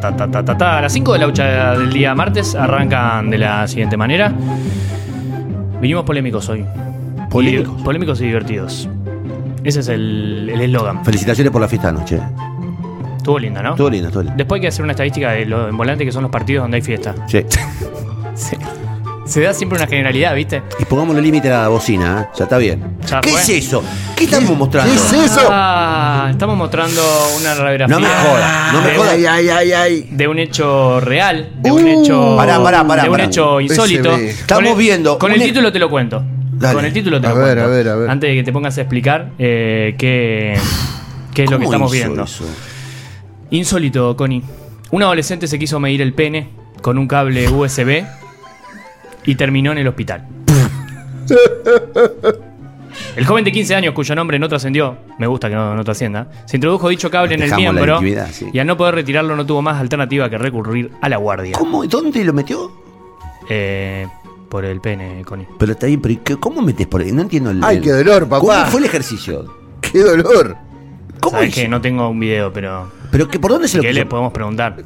ta, ta, ta, ta, ta, ta. Las 5 de la hucha del día martes arrancan de la siguiente manera. Vinimos polémicos hoy. ¿Polémicos? Y- polémicos y divertidos. Ese es el el eslogan. Felicitaciones por la fiesta anoche. Estuvo linda, ¿no? Estuvo lindo, estuvo lindo. Después hay que hacer una estadística de lo en volante que son los partidos donde hay fiesta. Sí. Se, se da siempre una generalidad, ¿viste? Y pongámosle límite a la bocina, ¿eh? Ya está bien. Ya ¿Qué fue. es eso? ¿Qué estamos mostrando? ¿Qué es eso? Ah, estamos mostrando una radiografía. No me jodas, no me de- jodas. Ay, ay, ay, ay. de un hecho real, de un Uh. hecho. Pará, pará, pará, de un pará. hecho insólito. PSV. Estamos Con el- viendo Con el e- título te lo cuento. Dale. Con el título te A lo ver, cuento. a ver, a ver. Antes de que te pongas a explicar eh, qué, qué es lo que ¿Cómo estamos hizo viendo. eso? Insólito, Connie. Un adolescente se quiso medir el pene con un cable USB y terminó en el hospital. El joven de 15 años, cuyo nombre no trascendió, me gusta que no, no trascienda, se introdujo dicho cable en el Dejamos la miembro intimidad, sí. y al no poder retirarlo no tuvo más alternativa que recurrir a la guardia. ¿Cómo? ¿Dónde lo metió? Eh, por el pene, Connie. Pero está bien, pero ¿y qué- ¿cómo metes por ahí? No entiendo el. Ay, el- qué dolor, papá. ¿Cómo fue el ejercicio? ¡Qué dolor! ¿Cómo Sabes hizo? que no tengo un video, pero ¿Pero que, por dónde se lo que le puso? podemos preguntar.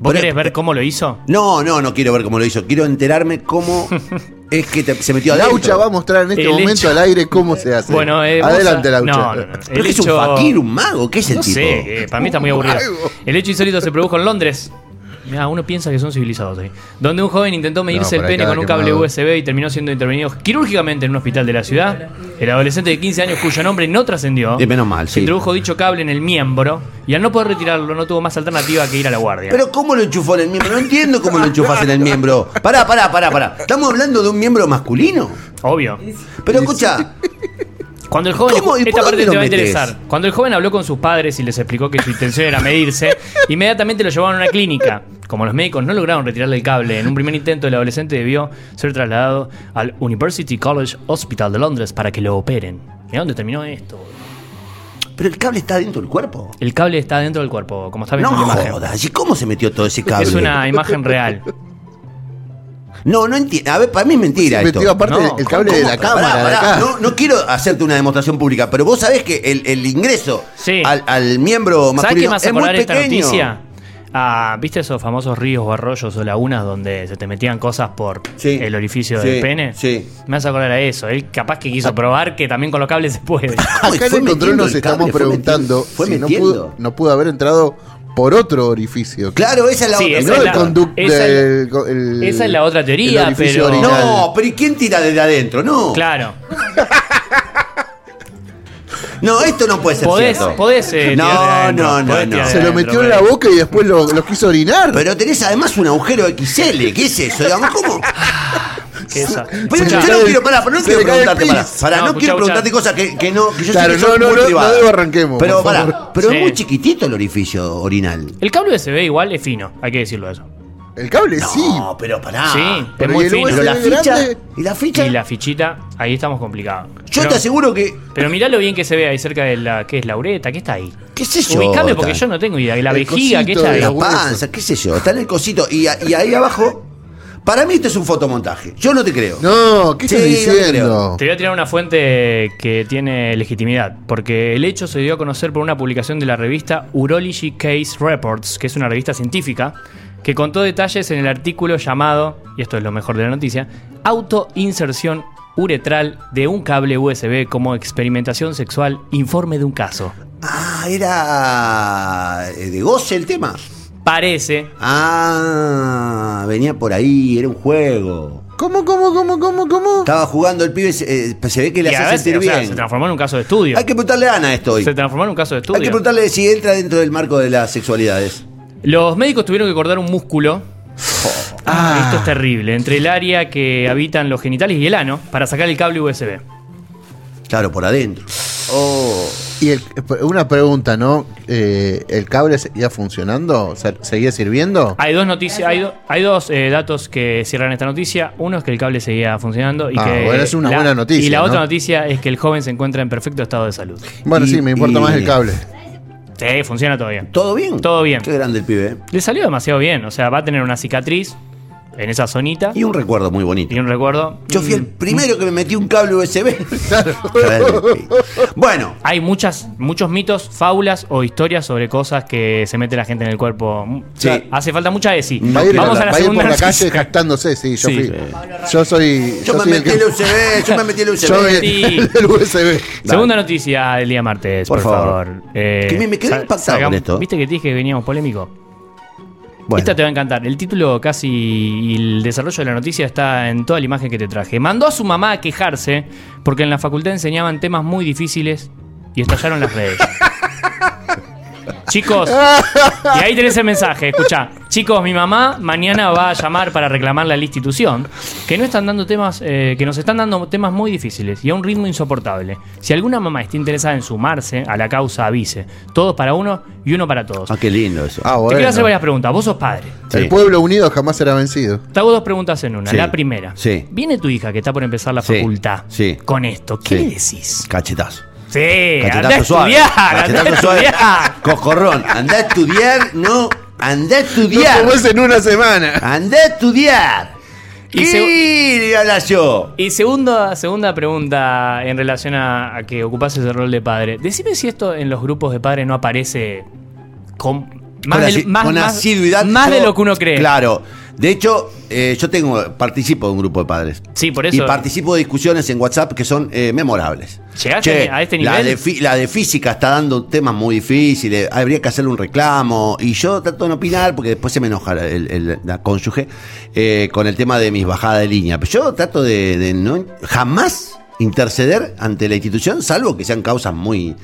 ¿Vos querés ver cómo lo hizo? No, no, no quiero ver cómo lo hizo. Quiero enterarme cómo es que te- se metió adentro. Laucha va a mostrar en este El momento hecho- al aire cómo se hace. Bueno, eh, vos Adelante, a- Laucha. No, no, no. ¿Pero qué es un fakir, un mago? ¿Qué es el No tipo? sé, eh, para mí está muy aburrido. Mago. El hecho insólito se produjo en Londres. Mirá, uno piensa que son civilizados ahí. Donde un joven intentó medirse No, el pene con un cable. USB y terminó siendo intervenido quirúrgicamente en un hospital de la ciudad. El adolescente de 15 años, cuyo nombre no trascendió, Eh, menos mal, sí. introdujo dicho cable en el miembro y al no poder retirarlo no tuvo más alternativa que ir a la guardia. Pero ¿cómo lo enchufó en el miembro? No entiendo cómo lo enchufás en el miembro. Pará, pará, pará, pará. ¿Estamos hablando de un miembro masculino? Obvio. Pero escucha, Cuando el joven, ¿Cómo? ¿Y esta por parte dónde te va a metés? interesar. Cuando el joven habló con sus padres y les explicó que su intención era medirse, inmediatamente lo llevaron a una clínica. Como los médicos no lograron retirarle el cable, en un primer intento el adolescente debió ser trasladado al University College Hospital de Londres para que lo operen. Mira dónde terminó esto. pero el cable está dentro del cuerpo. El cable está dentro del cuerpo, como está No viendo en la imagen. jodas. ¿Y cómo se metió todo ese cable? Es una imagen real. No, no entiendo. A ver, para mí es mentira esto. aparte No, el cable de la Pará, cámara de pará, acá. No, no quiero hacerte una demostración pública, pero vos sabés que el, el ingreso Sí. al, al miembro ¿Sabes masculino qué me hace es muy esta pequeño. noticia? Ah, ¿Viste esos famosos ríos o arroyos o lagunas donde se te metían cosas por Sí. el orificio Sí, del pene? sí. Me hace acordar a eso. Él capaz que quiso probar que también con los cables se puede. Acá en el control nos estamos fue preguntando fue si no metiendo. pudo, no pudo haber entrado por otro orificio. Claro, esa es la Sí, otra. Esa no es el la- conducto esa es- del. co- el- esa es la otra teoría, pero-. No, pero ¿y quién tira desde adentro? No. Claro. No, esto no puede ser Podés, cierto. podés eh, No, adentro, no, no, no. Se lo metió en la pero- boca y después lo, lo quiso orinar. Pero tenés además un agujero XL. ¿Qué es eso? Digamos, ¿cómo? Que esa- Pero Escuchá, yo no quiero, pará, pero no quiero preguntarte, pará, pará, No, no, escuchá, quiero preguntarte cosas que, que no, que yo Claro, sé que son no, no, muy no, arranquemos, Pero por pará, pero Sí. es muy chiquitito el orificio orinal. El cable USB igual es fino, hay que decirlo eso. El cable sí. No, pero pará. Sí, es pero muy ¿y el fino. Pero la USB ficha, grande? y la ficha, Y la fichita, ahí estamos complicados. yo Pero- te aseguro que Pero mirá lo bien que se ve ahí cerca de la. ¿Qué es la uretra? ¿Qué está ahí? qué sé yo. Ubicame porque yo no tengo idea. ¿Y la El vejiga? ¿Qué cosito está de ahí? la hueso. panza, qué sé yo, está en el cosito y, a- y ahí abajo para mí esto es un fotomontaje. Yo no te creo. No, ¿qué Sí, estás no te diciendo? Te voy a tirar una fuente que tiene legitimidad, porque el hecho se dio a conocer por una publicación de la revista Urology Case Reports, que es una revista científica, que contó detalles en el artículo llamado, y esto es lo mejor de la noticia, Autoinserción uretral de un cable USB como experimentación sexual, informe de un caso. Ah, era eh, de goce el tema. Parece, Ah, venía por ahí, era un juego. ¿Cómo, cómo, cómo, cómo, cómo? Estaba jugando el pibe, se, eh, se ve que le y a hace veces, sentir o sea, bien. se transformó en un caso de estudio. Hay que preguntarle a Ana esto hoy. Se transformó en un caso de estudio. Hay que preguntarle si entra dentro del marco de las sexualidades. Los médicos tuvieron que cortar un músculo. Ah. Esto es terrible. Entre el área que habitan los genitales y el ano para sacar el cable USB. Claro, por adentro. Oh. Y el- una pregunta, ¿no? Eh, ¿El cable seguía funcionando? ¿Se- ¿Seguía sirviendo? Hay dos noticias, hay, do- hay dos eh, datos que cierran esta noticia. Uno es que el cable seguía funcionando y Ah, que bueno, es una la- buena noticia, Y la ¿no? otra noticia es que el joven se encuentra en perfecto estado de salud. Bueno, Y- sí, me importa y- más el cable. Sí, funciona todo bien. ¿Todo bien? Todo bien. Qué grande el pibe. ¿eh? Le salió demasiado bien. O sea, va a tener una cicatriz en esa zonita. Y un recuerdo muy bonito. Y un recuerdo. Yo fui el Mm, primero que me metí un cable USB. bueno, Hay muchas, muchos mitos, fábulas o historias sobre cosas que se mete la gente en el cuerpo. Sí. Hace falta mucha ESI. Va a ir, Vamos a la va a ir segunda por la calle jactándose, sí, yo Sí. fui. Yo soy. yo, me soy el metí que- el USB, yo me metí el Yo USB. el, Sí. el USB. Segunda noticia del día martes, por, Por favor. favor. Eh, Que me- me quedé impactado con esto. ¿Viste que te dije que veníamos polémico? Bueno, Esta te va a encantar. El título casi y el desarrollo de la noticia está en toda la imagen que te traje. Mandó a su mamá a quejarse porque en la facultad enseñaban temas muy difíciles y estallaron las redes. Chicos, y ahí tenés el mensaje, escucha. Chicos, mi mamá mañana va a llamar para reclamarle a la institución que no están dando temas, eh, que nos están dando temas muy difíciles y a un ritmo insoportable. Si alguna mamá está interesada en sumarse a la causa, avise. Todos para uno y uno para todos. ah, qué lindo eso. Ah, Te quiero hacer varias preguntas. Vos sos padre. Sí. El pueblo unido jamás será vencido. Te hago dos preguntas en una. Sí. La primera. Sí. Viene tu hija que está por empezar la Sí. facultad. Sí. Con esto. ¿Qué Sí. le decís? Cachetazo. Sí, anda a suave. estudiar, anda a suave. estudiar. Coscorrón. Anda a estudiar, no. Anda a No estudiar. es en una semana. Anda a estudiar. Y ¿Qué se- le habla yo? Y segunda, segunda pregunta en relación a, a que ocupás ese rol de padre. Decime si esto en los grupos de padres no aparece con más, con, del- asi- más- con más- asiduidad. más yo- de lo que uno cree. Claro. De hecho, eh, yo tengo, participo de un grupo de padres. Sí, por eso. Y participo de discusiones en WhatsApp que son eh, memorables. ¿Llegaste a este La nivel? de, la de física está dando temas muy difíciles, habría que hacerle un reclamo. Y yo trato de no opinar porque después se me enoja el- el- la cónyuge eh, con el tema de mis bajadas de línea. Pero yo trato de, de no jamás interceder ante la institución, salvo que sean causas muy.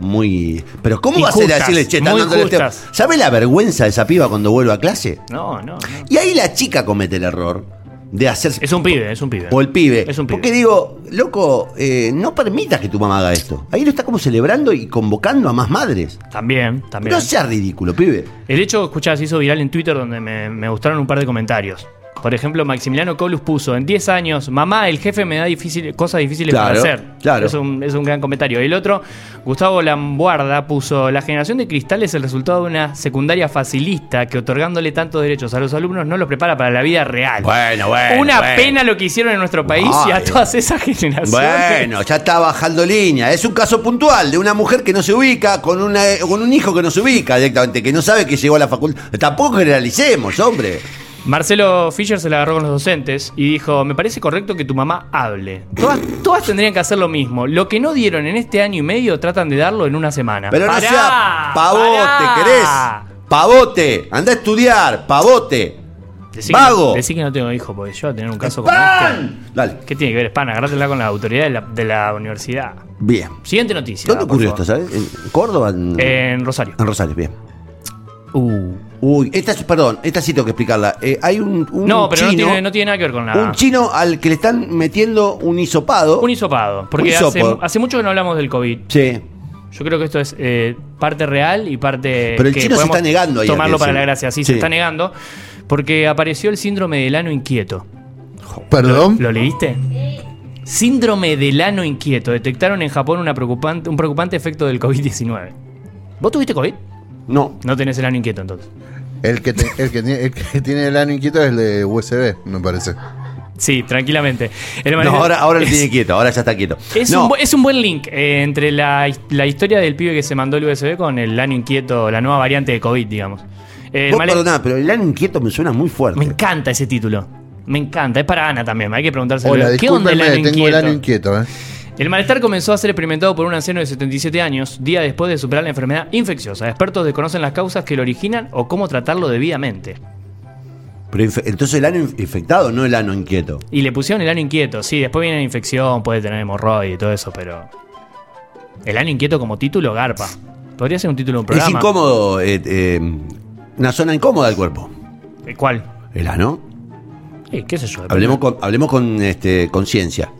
Muy. Pero, ¿cómo va a ser decirle, che, dándole este-. ¿Sabe la vergüenza de esa piba cuando vuelve a clase? No, no, no. Y ahí la chica comete el error de hacer. Es un pibe, es un pibe. O el pibe. Es un pibe. Porque digo, loco, eh, no permitas que tu mamá haga esto. Ahí lo está como celebrando y convocando a más madres. También, también. No seas ridículo, pibe. El hecho, escuchá, se hizo viral en Twitter donde me, me gustaron un par de comentarios. Por ejemplo, Maximiliano Colus puso, en 10 años, mamá, el jefe me da difícil, cosas difíciles Claro, para hacer. claro. Es un, es un gran comentario. Y el otro, Gustavo Lambuarda puso, la generación de cristal es el resultado de una secundaria facilista que otorgándole tantos derechos a los alumnos no los prepara para la vida real. Bueno, bueno. una bueno. pena lo que hicieron en nuestro país y a todas esas generaciones. Bueno, ya está bajando línea. Es un caso puntual de una mujer que no se ubica con, una, con un hijo que no se ubica directamente, que no sabe que llegó a la facultad. Tampoco generalicemos, hombre. Marcelo Fischer se la agarró con los docentes y dijo, me parece correcto que tu mamá hable. Todas, todas tendrían que hacer lo mismo. Lo que no dieron en este año y medio tratan de darlo en una semana. Pero no Pará, sea pavote, pará. ¿querés? Pavote, anda a estudiar, pavote. Decí Vago. Que, decí que no tengo hijo, porque yo voy a tener un caso como ¡Pan! este. Dale. ¿Qué tiene que ver, Spana? Agarrátela con la autoridad de la, de la universidad. Bien. Siguiente noticia. ¿Dónde ocurrió esto, sabes? ¿En Córdoba? En, En Rosario. en Rosario, bien. Uh. Uy, esta es, perdón, esta sí tengo que explicarla. Eh, hay un, un No, pero no tiene, no tiene nada que ver con la... un chino al que le están metiendo un hisopado. Un hisopado. Porque Un hace, mucho que no hablamos del COVID. Sí. Yo creo que esto es eh, parte real y parte. Pero el que chino se está negando ahí Tomarlo para la gracia. Sí, Sí. se está negando. Porque apareció el síndrome del ano inquieto. Perdón. ¿Lo leíste? Síndrome del ano inquieto. Detectaron en Japón una preocupante, un preocupante efecto del COVID-19. ¿Vos tuviste COVID? No. No tenés el ano inquieto entonces. El que, te- el, que tiene, el que tiene el ano inquieto es el de USB, me parece. Sí, tranquilamente. El No, ahora, ahora lo es- tiene quieto, ahora ya está quieto. Es, no, un, es un buen link eh, entre la, la historia del pibe que se mandó el USB con el ano inquieto, la nueva variante de COVID, digamos. Eh, el vos male- perdoná, pero el ano inquieto me suena muy fuerte. Me encanta ese título. Me encanta. Es para Ana también. Hay que preguntarse Hola, ¿Qué onda el ano discúlpeme, tengo el inquieto? ano inquieto, ¿eh? El malestar comenzó a ser experimentado por un anciano de 77 años, día después de superar la enfermedad infecciosa. Expertos desconocen las causas que lo originan o cómo tratarlo debidamente. Pero entonces el ano inf- infectado, no el ano inquieto. Y le pusieron el ano inquieto. Sí, después viene la infección, puede tener hemorroide y todo eso, pero. El ano inquieto como título, garpa. Podría ser un título de un programa. Es incómodo, eh, eh, una zona incómoda del cuerpo. ¿Cuál? El ano. Eh, ¿Qué sé yo? Hablemos con, hablemos con este, conciencia.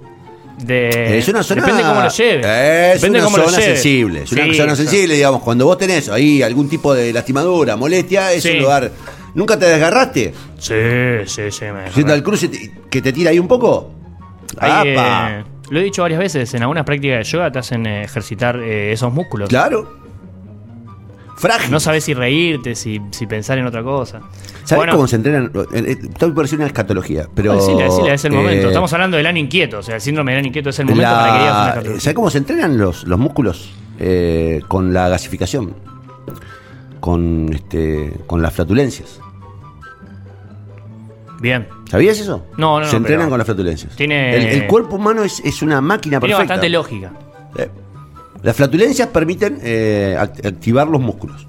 De- es una zona. Depende cómo lo lleves. Es Depende una cómo zona sensible. Es una Sí, zona sensible, digamos. Cuando vos tenés ahí algún tipo de lastimadura, molestia, es Sí. un lugar. ¿Nunca te desgarraste? Sí, sí, sí. Me Siendo al cruce que te tira ahí un poco. Eh, lo he dicho varias veces, en algunas prácticas de yoga te hacen ejercitar eh, esos músculos. Claro. Frágil. No sabes si reírte, si, si pensar en otra cosa. ¿Sabes Bueno, cómo se entrenan? Eh, eh, Estoy por decir una escatología, pero. Decile, decile, es el eh, momento. Estamos hablando del año inquieto. O sea, el síndrome del año inquieto es el momento la- para que digas una escatología. ¿Sabes cómo se entrenan los, los músculos? Eh, con la gasificación. Con, este, con las flatulencias. Bien. ¿Sabías eso? No, no, Se no, entrenan pero con las flatulencias. tiene- El, el cuerpo humano es, es una máquina Tiene perfecta. bastante lógica. Eh, Las flatulencias permiten eh, act- activar los músculos.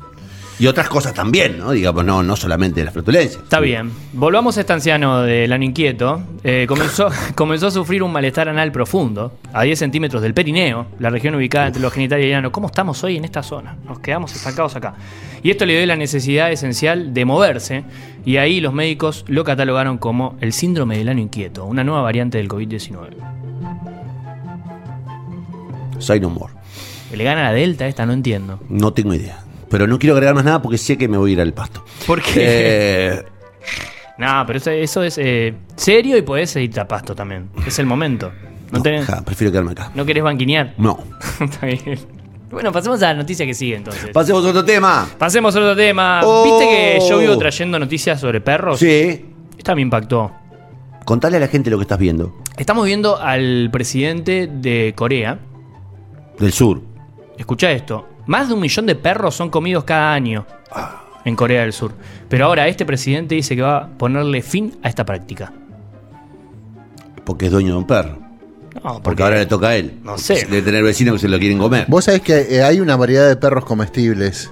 Y otras cosas también, ¿no? Digamos, no, no solamente las flatulencias. Está bien. Volvamos a este anciano del año inquieto. Eh, comenzó, comenzó a sufrir un malestar anal profundo, a 10 centímetros del perineo, la región ubicada entre los genitales y el ano. ¿Cómo estamos hoy en esta zona? Nos quedamos estancados acá. Y esto le dio la necesidad esencial de moverse, y ahí los médicos lo catalogaron como el síndrome del ano inquieto, una nueva variante del COVID-19. Say no more. ¿Le gana la Delta esta? No entiendo. No tengo idea. Pero no quiero agregar más nada porque sé que me voy a ir al pasto. ¿Por qué? Eh, No, pero eso, eso es eh, serio y podés irte a pasto también. Es el momento. No, no, tenés- ja, prefiero quedarme acá. no querés banquinear. No. Está bien. Bueno, pasemos a la noticia que sigue entonces. Pasemos a otro tema. Pasemos a otro tema. Oh. ¿Viste que yo vivo trayendo noticias sobre perros? Sí. Esta me impactó. Contale a la gente lo que estás viendo. Estamos viendo al presidente de Corea. Del sur. Escucha esto. Más de un millón de perros son comidos cada año en Corea del Sur. Pero ahora este presidente dice que va a ponerle fin a esta práctica. Porque es dueño de un perro. No, Porque ahora le toca a él. No sé. De tener vecinos que se lo quieren comer. Vos sabés que eh, hay una variedad de perros comestibles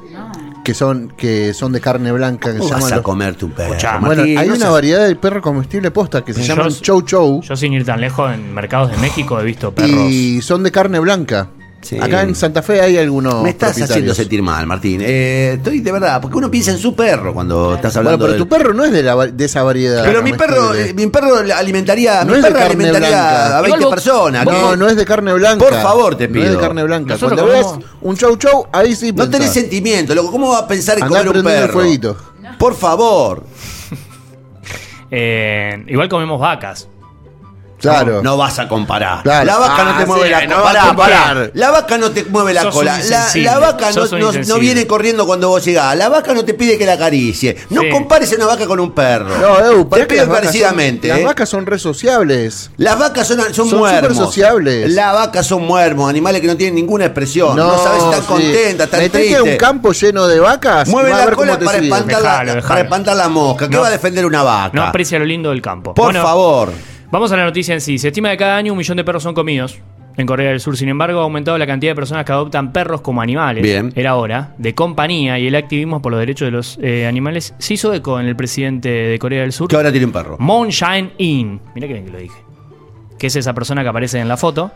que son que son de carne blanca que se ¿Cómo vas llaman a los- comerte un perro? Bueno, Martín? hay No una seas- variedad de perros comestibles posta que se Yo- llaman chow chow Yo sin ir tan lejos en mercados de México he visto perros. y son de carne blanca. Sí. Acá en Santa Fe hay algunos Me estás haciendo sentir mal, Martín. Eh, estoy de verdad, porque uno piensa en su perro cuando estás Bueno, hablando pero del- tu perro no es de, la, va- de esa variedad. Pero mi perro, eh, mi perro alimentaría, No mi es de perro carne alimentaría blanca. a 20 Igual vos- personas. No, no es de carne blanca. Por favor, te No pido. es de carne blanca. Nosotros Cuando veas un chow chow, ahí sí No tenés sentimiento, loco. ¿Cómo va a pensar en comer un el perro? fueguito. Por favor. Eh, igual comemos vacas. Claro. No vas a comparar. Claro. La vaca no Ah, te mueve sí, la no cola. vas a comparar. La vaca no te mueve la Sos cola. La, vaca no, viene corriendo cuando vos llegás. La vaca no te pide que la acaricie. No Sí. compares una vaca con un perro. No, Eu, te que pido las vacas son- encarecidamente. Las eh. vacas son re sociables. Las vacas son, son, Son muermos. sociables. Las vacas son muermos, animales que no tienen ninguna expresión. No, sabes si están sí. contentas, están tristes. a un campo lleno de vacas. Mueve a la cola te para espantar, la, para espantar la mosca. ¿Qué va a defender una vaca? No aprecia lo lindo del campo. Por favor. Vamos a la noticia en sí. Se estima que cada año un millón de perros son comidos en Corea del Sur. Sin embargo, ha aumentado la cantidad de personas que adoptan perros como animales. Bien. Era hora de compañía y el activismo por los derechos de los eh, animales se hizo eco en el presidente de Corea del Sur, Que ahora tiene un perro. Moon Jae-in. Mirá que bien que lo dije. Que es esa persona que aparece en la foto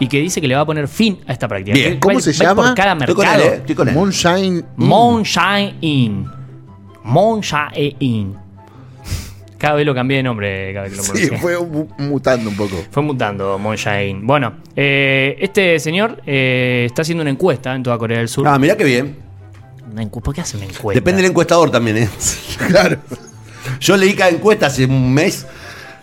y que dice que le va a poner fin a esta práctica. Bien. ¿Cómo va- se va llama? Por cada Estoy con él, mercado. eh. Estoy con él. Moonshine. Moon Jae-in. Moon Jae-in. Cada vez lo cambié de nombre, cada vez que lo Sí, fue mu- mutando un poco. Fue mutando Moon Jae-in. Bueno, eh, este señor eh, está haciendo una encuesta en toda Corea del Sur. Ah, mirá qué bien. ¿Por qué hace una encuesta? Depende del encuestador también, ¿eh? Claro. Yo leí cada encuesta hace un mes.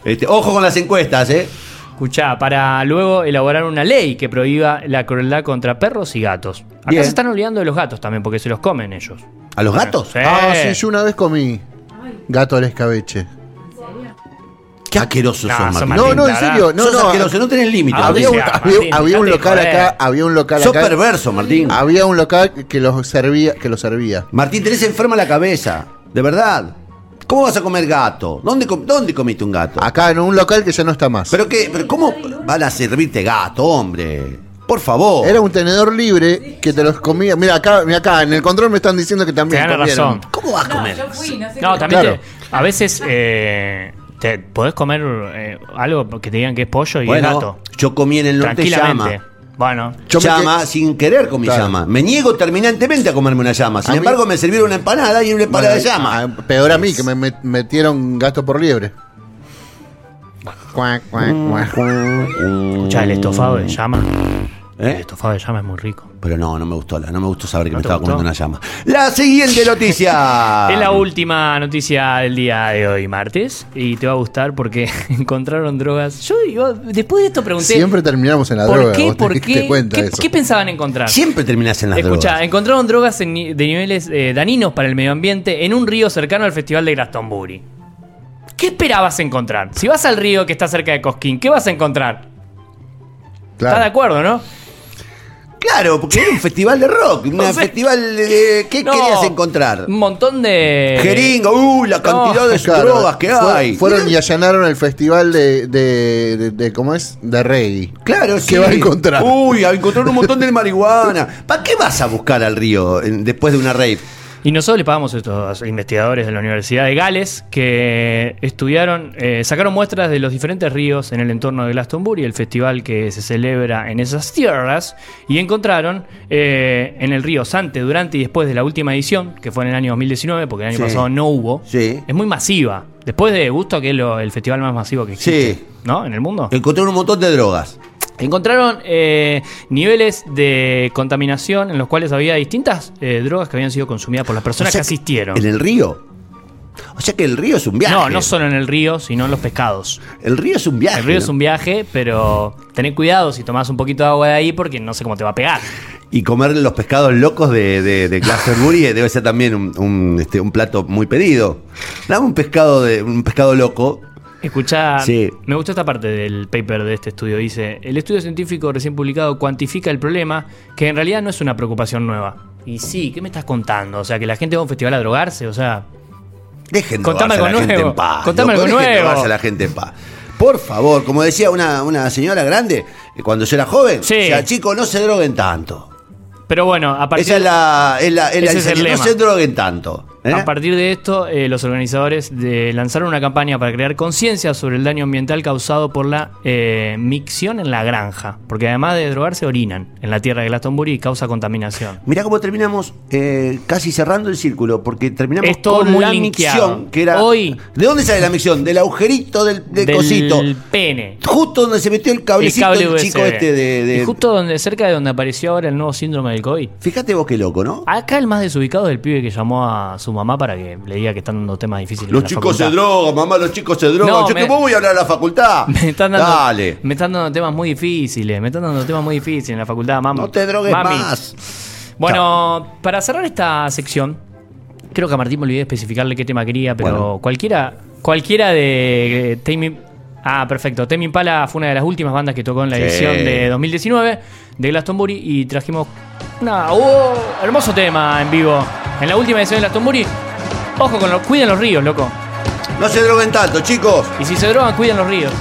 Este, ojo con las encuestas, ¿eh? Escuchá, para luego elaborar una ley que prohíba la crueldad contra perros y gatos. Acá Bien. se están olvidando de los gatos también, porque se los comen ellos. ¿A los gatos? Sí. Ah, sí, yo una vez comí gato al escabeche. Qué asquerosos No, Martín. Martín, No, no, en serio. No, Sos no. asqueroso, no tenés límite. Había, un, había- un local acá, había un local Sos acá. perverso, Martín. Había un local que los servía, que los servía. Martín, tenés enferma la cabeza. De verdad. ¿Cómo vas a comer gato? ¿Dónde, com- dónde comiste un gato? Acá en un local que ya no está más. ¿Pero qué? ¿Pero cómo van a servirte gato, hombre? Por favor. Era un tenedor libre que te los comía. Mira acá, mira acá, en el control me están diciendo que también Te dan comieron. razón. ¿Cómo vas a No, comer? yo fui, no sé No, también Claro. te- a veces eh, te podés comer eh, algo que te digan que es pollo y es Bueno, gato. yo comí en el norte llama. Bueno, Yo llama que- sin querer comí Claro. llama. Me niego terminantemente a comerme una llama. Sin A mí- embargo, me sirvieron una empanada y una empanada de llama. Peor a mí, que me met- metieron gato por liebre. Cuac, cuac, cuac. escuchá, el estofado de llama. El ¿Eh? estofado de llama es muy rico. pero no, no me gustó, la- no me gustó saber que ¿No me estaba gustó? comiendo una llama. La siguiente noticia. Es la última noticia del día de hoy, martes, y te va a gustar porque encontraron drogas. Yo, yo después de esto pregunté. Siempre terminamos en la ¿Por droga. qué? te ¿Por qué? ¿Qué, de eso. qué pensaban encontrar? Siempre terminás en las Escucha, drogas. encontraron drogas en de niveles eh, daninos para el medio ambiente en un río cercano al Festival de Glastonbury. ¿Qué esperabas encontrar? Si vas al río que está cerca de Cosquín, ¿qué vas a encontrar? Claro. ¿Estás de acuerdo, no? Claro, porque era un festival de rock, un No sé. festival de... ¿Qué No, querías encontrar? Un montón de. Jeringa, uh, la cantidad de Claro, drogas que fue- hay. Fueron y allanaron el festival de, de, de- de- ¿cómo es? De reggae. Claro, sí. ¿Qué va a encontrar? Uy, a encontrar un montón de marihuana. ¿Para qué vas a buscar al río después de una rave? Y nosotros le pagamos a estos investigadores de la Universidad de Gales que estudiaron, eh, sacaron muestras de los diferentes ríos en el entorno de Glastonbury, el festival que se celebra en esas tierras, y encontraron eh, en el río Sante durante y después de la última edición, que fue en el año 2019, porque el año Sí. pasado no hubo, Sí. es muy masiva. Después de Gusto, que es lo- el festival más masivo que existe, Sí. ¿no? En el mundo. Encontraron un montón de drogas. Encontraron eh, niveles de contaminación en los cuales había distintas eh, drogas que habían sido consumidas por las personas O sea que asistieron. ¿En el río? O sea que el río es un viaje. No, no solo en el río, sino en los pescados. El río es un viaje. El río es un viaje, pero tened cuidado si tomás un poquito de agua de ahí porque no sé cómo te va a pegar. Y comer los pescados locos de, de, de Glastonbury debe ser también un, un, este, un plato muy pedido. Dame un pescado de un pescado loco. Escuchá, Sí. me gustó esta parte del paper de este estudio. Dice, el estudio científico recién publicado cuantifica el problema, que en realidad no es una preocupación nueva. Y sí, ¿qué me estás contando? O sea, que la gente va a un festival a drogarse, o sea... Dejen de Contame drogarse a algo la gente en paz. Contame algo nuevo. a la gente en paz. Por favor, como decía una, una señora grande, eh, cuando yo era joven, Sí. decía, chicos, no se droguen tanto. Pero bueno, a partir Esa es la, es la, es la Ese es el enseñanza, lema. no se droguen tanto. ¿Eh? A partir de esto, eh, los organizadores de- lanzaron una campaña para crear conciencia sobre el daño ambiental causado por la eh, micción en la granja. Porque además de drogarse, orinan en la tierra de Glastonbury y causa contaminación. Mirá cómo terminamos casi cerrando el círculo, porque terminamos Es todo con muy la linkeado. micción, que era... Hoy- ¿De dónde sale la micción? Del agujerito del, del Del cosito. pene. Justo donde se metió el cablecito cable el chico este de... de- Y justo donde, cerca de donde apareció ahora el nuevo síndrome del COVID. Fíjate vos qué loco, ¿no? Acá el más desubicado es el pibe que llamó a su mamá para que le diga que están dando temas difíciles. Los en la chicos se facultad. drogan, mamá, los chicos se drogan. No, Yo me- que voy a hablar a la facultad. Me están, dando, Dale. me están dando temas muy difíciles, me están dando temas muy difíciles en la facultad, mamá. No te drogues Mami. más. Bueno, para cerrar esta sección, creo que a Martín me olvidé de especificarle qué tema quería, pero Bueno. cualquiera cualquiera de Ah, perfecto. Tame Impala fue una de las últimas bandas que tocó en la Sí. edición de 2019 de Glastonbury y trajimos una ¡oh! hermoso tema en vivo. En la última edición de Glastonbury, ojo con los cuiden los ríos, loco. No se droguen tanto, chicos. Y si se drogan, cuiden los ríos.